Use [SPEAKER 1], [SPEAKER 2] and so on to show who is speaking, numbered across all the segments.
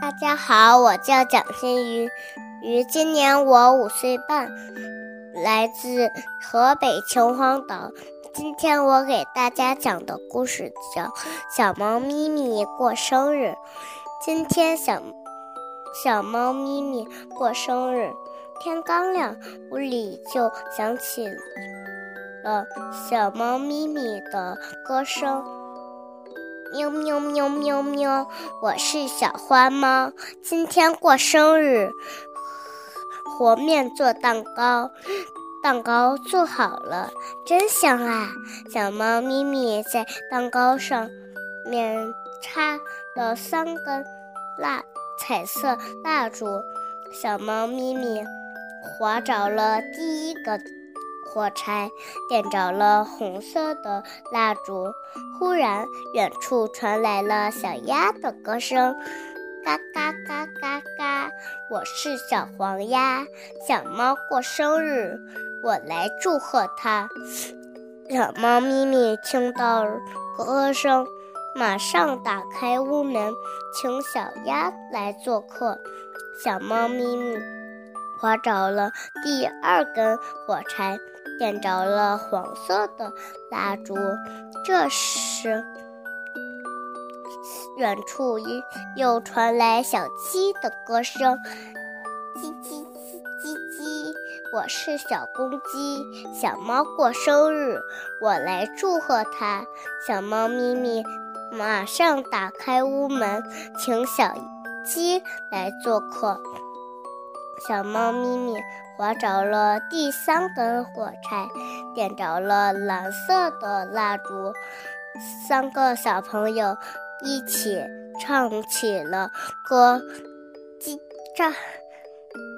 [SPEAKER 1] 大家好，我叫蒋新宇，于今年我五岁半，来自河北秦皇岛。今天我给大家讲的故事叫《小猫咪咪过生日》。今天小小猫咪咪过生日，天刚亮，屋里就响起了小猫咪咪的歌声。喵喵喵喵喵！我是小花猫，今天过生日，和面做蛋糕，蛋糕做好了，真香啊！小猫咪咪在蛋糕上面插了三根蜡彩色蜡烛，小猫咪咪划着了第一个。火柴点着了红色的蜡烛，忽然，远处传来了小鸭的歌声：“嘎嘎嘎嘎嘎！”我是小黄鸭，小猫过生日，我来祝贺它。小猫咪咪听到歌声，马上打开屋门，请小鸭来做客。小猫咪咪划着了第二根火柴。点着了黄色的蜡烛，这时，远处又传来小鸡的歌声：“叽叽叽叽叽！”我是小公鸡，小猫过生日，我来祝贺它。小猫咪咪马上打开屋门，请小鸡来做客。小猫咪咪划着了第三根火柴，点着了蓝色的蜡烛。三个小朋友一起唱起了歌：叽喳，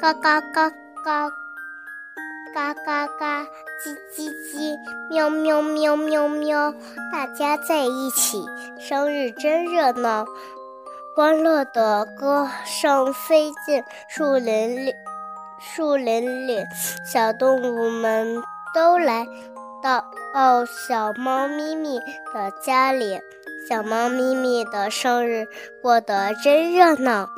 [SPEAKER 1] 嘎嘎嘎嘎，嘎嘎嘎，叽叽叽，喵喵喵喵喵。大家在一起，生日真热闹。欢乐的歌声飞进树林里，树林里小动物们都来到哦小猫咪咪的家里。小猫咪咪的生日过得真热闹。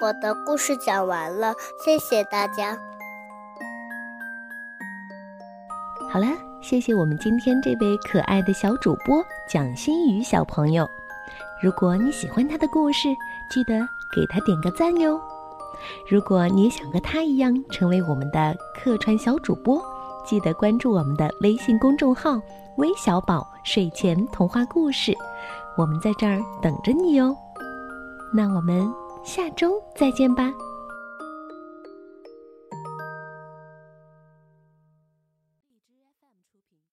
[SPEAKER 1] 我的故事讲完了，谢谢大家。
[SPEAKER 2] 好了，谢谢我们今天这位可爱的小主播蒋欣宇小朋友。如果你喜欢他的故事，记得给他点个赞哟。如果你也想和他一样成为我们的客串小主播，记得关注我们的微信公众号“微小宝睡前童话故事”，我们在这儿等着你哟。那我们下周再见吧。